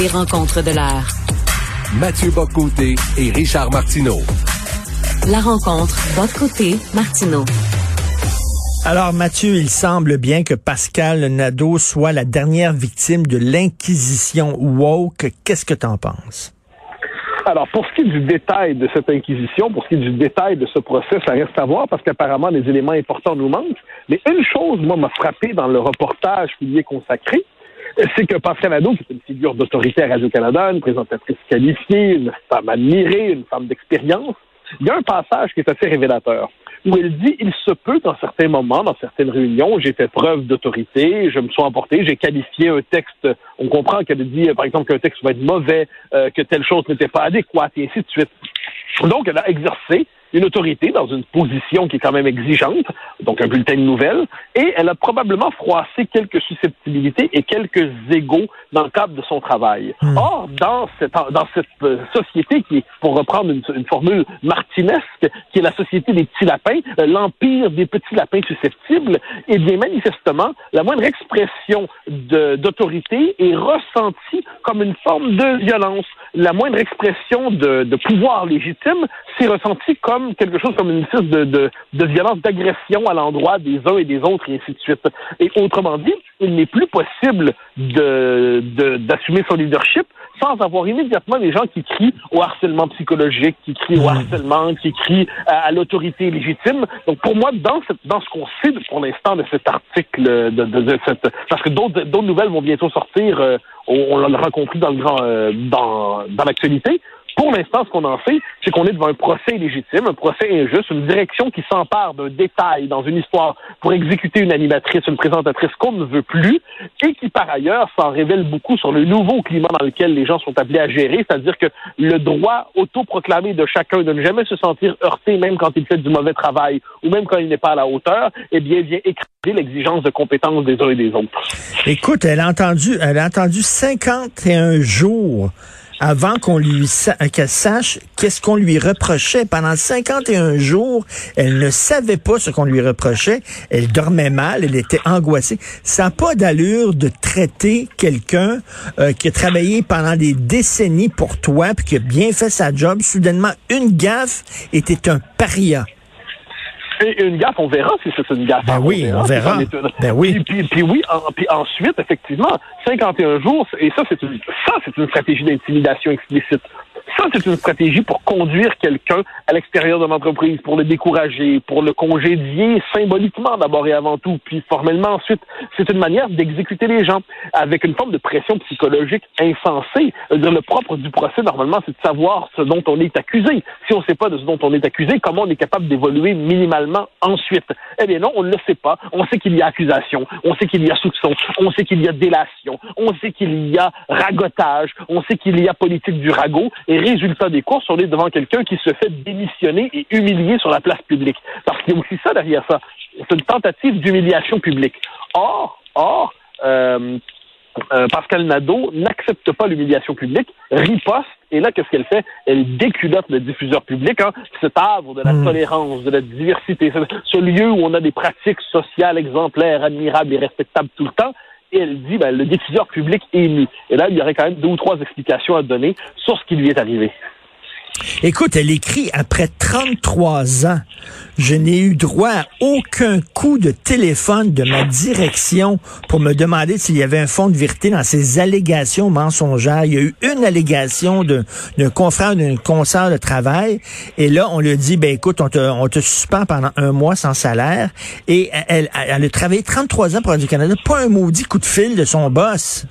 Les rencontres de l'heure. Mathieu Boccoté et Richard Martineau. La rencontre Bocoté Martineau. Alors Mathieu, il semble bien que Pascal Nadeau soit la dernière victime de l'inquisition woke. Qu'est-ce que tu en penses? Alors, pour ce qui est du détail de cette inquisition, pour ce qui est du détail de ce procès, ça reste à voir parce qu'apparemment, les éléments importants nous manquent. Mais une chose, moi, m'a frappé dans le reportage qui y est consacré, c'est que Pascal Nadeau, qui est une figure d'autorité à Radio-Canada, une présentatrice qualifiée, une femme admirée, une femme d'expérience, il y a un passage qui est assez révélateur où elle dit il se peut qu'en certains moments, dans certaines réunions, j'ai fait preuve d'autorité, je me suis emporté, j'ai qualifié un texte, on comprend qu'elle dit par exemple qu'un texte va être mauvais, euh, que telle chose n'était pas adéquate, et ainsi de suite. Donc, elle a exercé une autorité dans une position qui est quand même exigeante, donc un bulletin de nouvelles, et elle a probablement froissé quelques susceptibilité et quelques égaux dans le cadre de son travail. Hmm. Or, dans cette, dans cette euh, société qui est, pour reprendre une, une formule martinesque, qui est la société des petits lapins, euh, l'empire des petits lapins susceptibles, eh bien, manifestement, la moindre expression d'autorité est ressentie comme une forme de violence. La moindre expression de, de pouvoir légitime s'est ressentie comme quelque chose comme une espèce de, de, de violence, d'agression à l'endroit des uns et des autres, et ainsi de suite. Et autrement dit, il n'est plus possible de d'assumer son leadership sans avoir immédiatement des gens qui crient au harcèlement psychologique, qui crient au harcèlement, qui crient à, à l'autorité légitime. Donc pour moi, dans, cette, dans ce qu'on sait pour l'instant de cet article, de, de, de cette, parce que d'autres d'autres nouvelles vont bientôt sortir, euh, on, on l'aura compris dans le grand, euh, dans, dans l'actualité. Pour l'instant, ce qu'on en fait, c'est qu'on est devant un procès illégitime, un procès injuste, une direction qui s'empare d'un détail dans une histoire pour exécuter une animatrice, une présentatrice qu'on ne veut plus, et qui par ailleurs s'en révèle beaucoup sur le nouveau climat dans lequel les gens sont appelés à gérer, c'est-à-dire que le droit autoproclamé de chacun de ne jamais se sentir heurté, même quand il fait du mauvais travail ou même quand il n'est pas à la hauteur, eh bien, vient écraser l'exigence de compétence des uns et des autres. Écoute, elle a entendu, elle a entendu 51 jours avant qu'on lui sa- qu'elle sache qu'est-ce qu'on lui reprochait. Pendant 51 jours, elle ne savait pas ce qu'on lui reprochait. Elle dormait mal, elle était angoissée. Ça n'a pas d'allure de traiter quelqu'un euh, qui a travaillé pendant des décennies pour toi puis qui a bien fait sa job. Soudainement, une gaffe était un paria. Une gaffe, on verra si c'est une gaffe. Ben oui, on verra. Ben oui. Puis, puis- puis oui, en- puis ensuite, effectivement, 51 jours, et ça, c'est une, ça, c'est une stratégie d'intimidation explicite. Ça, c'est une stratégie pour conduire quelqu'un à l'extérieur de l'entreprise, pour le décourager, pour le congédier symboliquement d'abord et avant tout, puis formellement ensuite. C'est une manière d'exécuter les gens avec une forme de pression psychologique insensée. Dire, le propre du procès, normalement, c'est de savoir ce dont on est accusé. Si on ne sait pas de ce dont on est accusé, comment on est capable d'évoluer minimalement ensuite? Eh bien non, on ne le sait pas. On sait qu'il y a accusation, on sait qu'il y a soupçon, on sait qu'il y a délation, on sait qu'il y a ragotage, on sait qu'il y a politique du ragot, résultat des courses, on est devant quelqu'un qui se fait démissionner et humilier sur la place publique. Parce qu'il y a aussi ça derrière ça. C'est une tentative d'humiliation publique. Or, or, euh, euh, Pascal Nadeau n'accepte pas l'humiliation publique, riposte, et là, qu'est-ce qu'elle fait? Elle déculotte le diffuseur public, hein, cet havre de la tolérance, de la diversité, ce lieu où on a des pratiques sociales exemplaires, admirables et respectables tout le temps. Et elle dit, ben, le diffuseur public est ému. Et là, il y aurait quand même deux ou trois explications à donner sur ce qui lui est arrivé. Écoute, elle écrit après 33 ans, je n'ai eu droit à aucun coup de téléphone de ma direction pour me demander s'il y avait un fond de vérité dans ces allégations mensongères. Il y a eu une allégation d'un confrère d'un concert de travail et là on lui dit ben écoute, on te, on te suspend pendant un mois sans salaire et elle, elle a travaillé 33 ans pour Radio-Canada, pas un maudit coup de fil de son boss.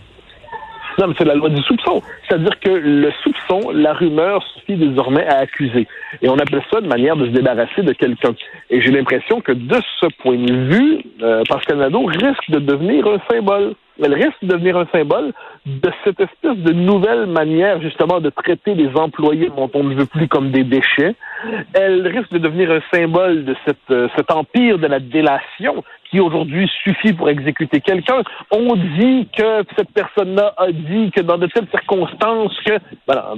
C'est la loi du soupçon. C'est-à-dire que le soupçon, la rumeur suffit désormais à accuser. Et on appelle ça une manière de se débarrasser de quelqu'un. Et j'ai l'impression que de ce point de vue, euh, Pascal Nadeau risque de devenir un symbole. Elle risque de devenir un symbole de cette espèce de nouvelle manière justement de traiter les employés dont on ne veut plus comme des déchets. Elle risque de devenir un symbole de cette, euh, cet empire de la délation qui aujourd'hui suffit pour exécuter quelqu'un. On dit que cette personne-là a dit que dans de telles circonstances que, voilà,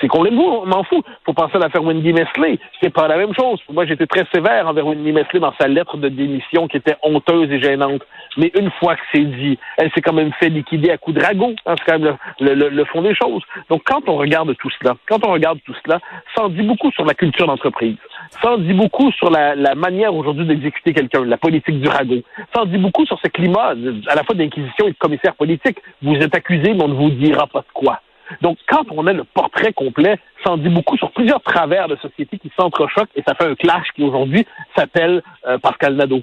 c'est complètement, on m'en fout. Faut penser à l'affaire Wendy Mesley. C'est pas la même chose. Moi, j'étais très sévère envers Wendy Mesley dans sa lettre de démission qui était honteuse et gênante. Mais une fois que c'est dit, elle s'est quand même fait liquider à coups de ragot. Hein, c'est quand même le, le, le, fond des choses. Donc, quand on regarde tout cela, quand on regarde tout cela, ça en dit beaucoup sur la culture d'entreprise. Ça en dit beaucoup sur la, manière aujourd'hui d'exécuter quelqu'un, la politique du ragot. Ça en dit beaucoup sur ce climat, à la fois d'inquisition et de commissaire politique. Vous êtes accusé, mais on ne vous dira pas de quoi. Donc, quand on a le portrait complet, ça en dit beaucoup sur plusieurs travers de société qui s'entrechoquent et ça fait un clash qui aujourd'hui s'appelle euh, Pascal Nadeau.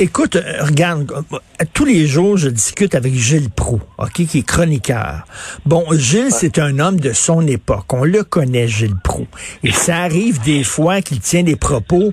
Écoute, euh, regarde, euh, tous les jours, je discute avec Gilles Proux, ok, qui est chroniqueur. Bon, Gilles, c'est un homme de son époque. On le connaît, Gilles Proux. Et ça arrive des fois qu'il tient des propos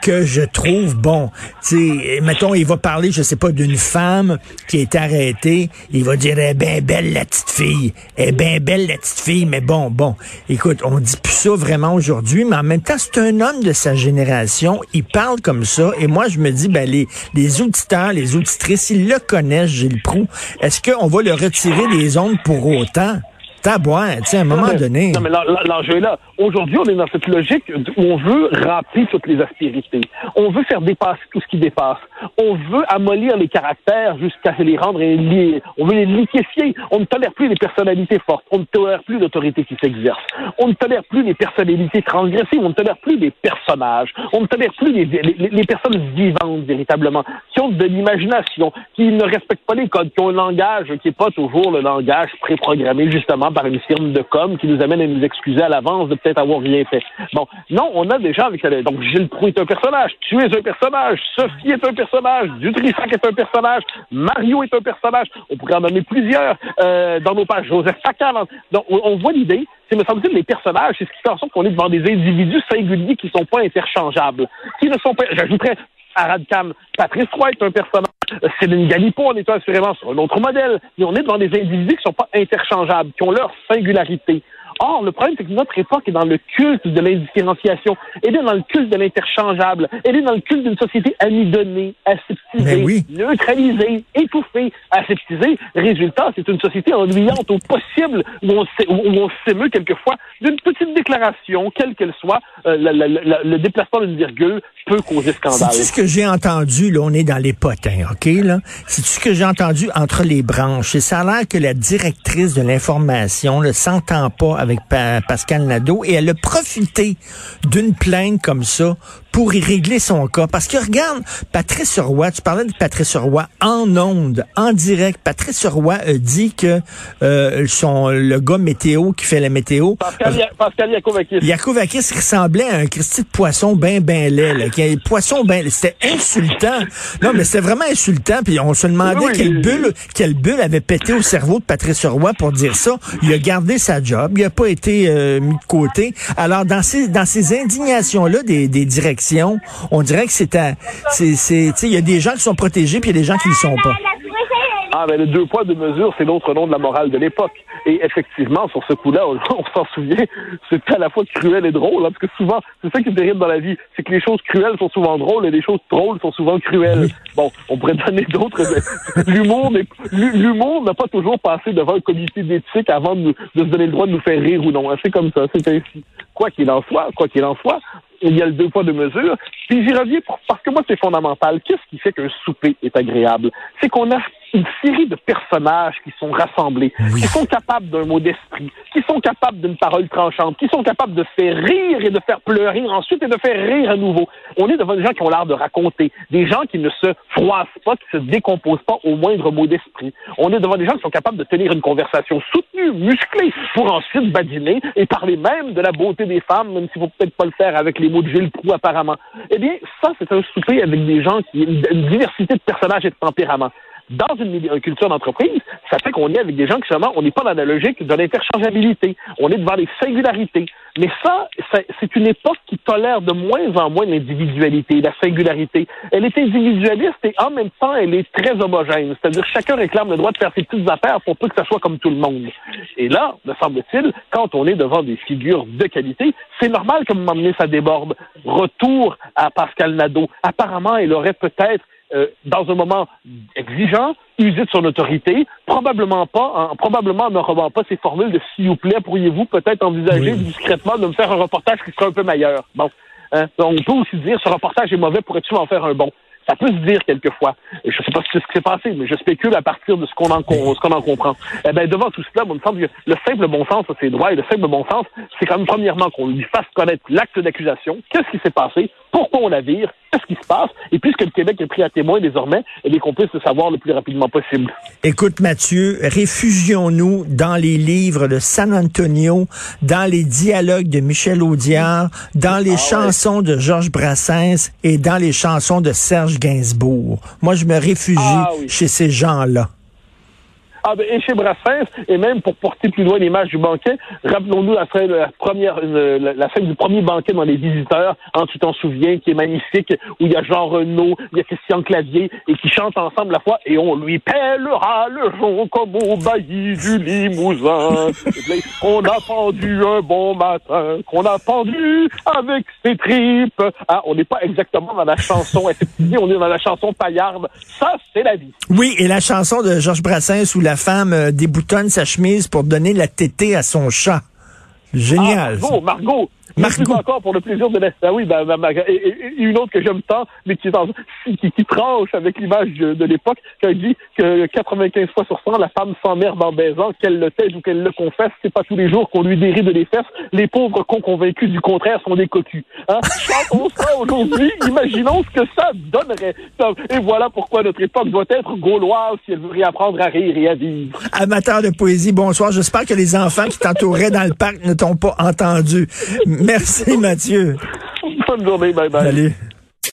que je trouve bon. Tu sais, mettons, il va parler, je sais pas, d'une femme qui est arrêtée. Il va dire, eh ben belle la petite fille. Eh ben belle la petite fille. Mais bon, bon. Écoute, on dit plus ça vraiment aujourd'hui, mais en même temps, c'est un homme de sa génération. Il parle comme ça. Et moi, je me dis, ben les les auditeurs, les auditrices, ils le connaissent, Gilles Proux. Est-ce qu'on va le retirer des ondes pour autant? Tabouin, tu sais, à un moment donné. Non, mais l'enjeu est là. Aujourd'hui, on est dans cette logique où on veut remplir toutes les aspérités. On veut faire dépasser tout ce qui dépasse. On veut amollir les caractères jusqu'à les rendre liés. On veut les liquéfier. On ne tolère plus les personnalités fortes. On ne tolère plus l'autorité qui s'exerce. On ne tolère plus les personnalités transgressives. On ne tolère plus les personnages. On ne tolère plus les, les, les personnes vivantes, véritablement, qui ont de l'imagination, qui ne respectent pas les codes, qui ont un langage qui n'est pas toujours le langage préprogrammé, justement, par une firme de com qui nous amène à nous excuser à l'avance de peut-être avoir rien fait. Bon, non, on a des gens avec... Donc, Gilles Proux est un personnage, tu es un personnage, Sophie est un personnage, Dutrissac est un personnage, Mario est un personnage, on pourrait en nommer plusieurs euh, dans nos pages, Joseph Facal. Donc, on, voit l'idée, c'est, me semble-t-il, les personnages, c'est ce qui fait en sorte qu'on est devant des individus singuliers qui ne sont pas interchangeables, qui ne sont pas... J'ajouterais Arad Khan, Patrice Roy est un personnage, Céline Galipo en étant assurément sur un autre modèle, mais on est dans des individus qui ne sont pas interchangeables, qui ont leur singularité. Or, le problème, c'est que notre époque est dans le culte de l'indifférenciation, elle est dans le culte de l'interchangeable, elle est dans le culte d'une société amidonnée, aseptisée, neutralisée, étouffée, aseptisée. Résultat, c'est une société ennuyante au possible, où on, s'émeut quelquefois d'une petite déclaration, quelle qu'elle soit, euh, le déplacement d'une virgule peut causer scandale. C'est ce que j'ai entendu, là, on est dans les potins, OK, là? C'est ce que j'ai entendu entre les branches? Et ça a l'air que la directrice de l'information ne s'entend pas avec Pascal Nadeau et elle a profité d'une plainte comme ça pour y régler son cas. Parce que regarde, Patrice Roy, tu parlais de Patrice Roy en onde, en direct. Patrice Roy a dit que euh, son le gars météo qui fait la météo, Pascal, euh, Pascal Yakovakis, Yakovakis ressemblait à un Christy de poisson ben ben laid, là, qui poisson ben, c'était insultant. Non, mais c'était vraiment insultant. Puis on se demandait quelle bulle, quelle bulle avait pété au cerveau de Patrice Roy pour dire ça. Il a gardé sa job, il a pas été euh, mis de côté. Alors dans ces dans ces indignations là des, des directions on dirait que c'est c'est, il y a des gens qui sont protégés puis il y a des gens qui ne sont pas. Ah, ben, le deux poids, deux mesures, c'est l'autre nom de la morale de l'époque. Et effectivement, sur ce coup-là, on, s'en souvient, c'est à la fois cruel et drôle, hein, parce que souvent, c'est ça qui est terrible dans la vie, c'est que les choses cruelles sont souvent drôles et les choses drôles sont souvent cruelles. Bon, on pourrait donner d'autres. l'humour, l'humour n'a pas toujours passé devant un comité d'éthique avant de, de, se donner le droit de nous faire rire ou non. Hein, c'est comme ça, c'est ainsi. Quoi qu'il en soit, quoi qu'il en soit, il y a le deux poids, deux mesures. Puis j'y reviens parce que moi, c'est fondamental. Qu'est-ce qui fait qu'un souper est agréable? C'est qu'on a une série de personnages qui sont rassemblés, qui sont capables d'un mot d'esprit, qui sont capables d'une parole tranchante, qui sont capables de faire rire et de faire pleurer ensuite et de faire rire à nouveau. On est devant des gens qui ont l'air de raconter, des gens qui ne se froissent pas, qui se décomposent pas au moindre mot d'esprit. On est devant des gens qui sont capables de tenir une conversation soutenue, musclée, pour ensuite badiner et parler même de la beauté des femmes, même s'il faut peut-être pas le faire avec les mots de Gilles Proux apparemment. Eh bien, ça, c'est un souper avec des gens qui, une diversité de personnages et de tempéraments dans une, culture d'entreprise, ça fait qu'on est avec des gens qui, justement, on n'est pas dans la logique de l'interchangeabilité. On est devant les singularités. Mais ça, c'est une époque qui tolère de moins en moins l'individualité, la singularité. Elle est individualiste et en même temps, elle est très homogène. C'est-à-dire chacun réclame le droit de faire ses petites affaires pour peu que ça soit comme tout le monde. Et là, me semble-t-il, quand on est devant des figures de qualité, c'est normal que un ça déborde. Retour à Pascal Nadeau. Apparemment, il aurait peut-être euh, dans un moment exigeant, user de son autorité, probablement pas, en, probablement ne revend pas ces formules de s'il vous plaît, pourriez-vous peut-être envisager Oui. discrètement de me faire un reportage qui serait un peu meilleur? Bon. Hein? On peut aussi dire ce reportage est mauvais, pourrais-tu en faire un bon? Ça peut se dire quelquefois. Je ne sais pas c'est ce qui s'est passé, mais je spécule à partir de ce qu'on en, con- ce qu'on en comprend. Eh ben, devant tout cela, il me semble que le simple bon sens a ses droits et le simple bon sens, c'est quand même premièrement qu'on lui fasse connaître l'acte d'accusation, qu'est-ce qui s'est passé, pourquoi on la vire, qu'est-ce qui se passe, et puisque le Québec est pris à témoin désormais, eh bien, qu'on puisse le savoir le plus rapidement possible. Écoute, Mathieu, réfugions-nous dans les livres de San Antonio, dans les dialogues de Michel Audiard, dans les Ah ouais. chansons de Georges Brassens et dans les chansons de Serge Gainsbourg. Moi, je me réfugie Ah oui. chez ces gens-là. Ah ben, et chez Brassens, et même pour porter plus loin l'image du banquet, rappelons-nous la, scène- la première, une- la, scène du premier banquet dans Les Visiteurs, tu t'en souviens, qui est magnifique, où il y a Jean Renaud, il y a Christian Clavier, et qui chantent ensemble la fois, et on lui pèlera le jonc comme au bailli du Limousin. Qu'on a pendu un bon matin, qu'on a pendu avec ses tripes. Ah, on n'est pas exactement dans la chanson, on est dans la chanson paillarde. Ça, c'est la vie. Oui, et la chanson de Georges Brassens où la femme euh, déboutonne sa chemise pour donner la tétée à son chat. Génial. Ah, Margot, Margot. Plus encore pour le plaisir de la... Ah oui, ben, ben, ben, et, une autre que j'aime tant, mais qui, est en- qui, qui tranche avec l'image de, de l'époque, quand dit que 95 fois sur 100, la femme s'emmerde en baisant, qu'elle le taise ou qu'elle le confesse, c'est pas tous les jours qu'on lui déride les fesses. Les pauvres cons convaincus du contraire sont des cocus. Hein? Chantons ça aujourd'hui, imaginons ce que ça donnerait. Et voilà pourquoi notre époque doit être gauloise si elle veut réapprendre à rire et à vivre. Amateur de poésie, bonsoir. J'espère que les enfants qui t'entouraient dans le parc ne t'ont pas entendu. Merci, Mathieu. Bonne journée, bye bye. Salut.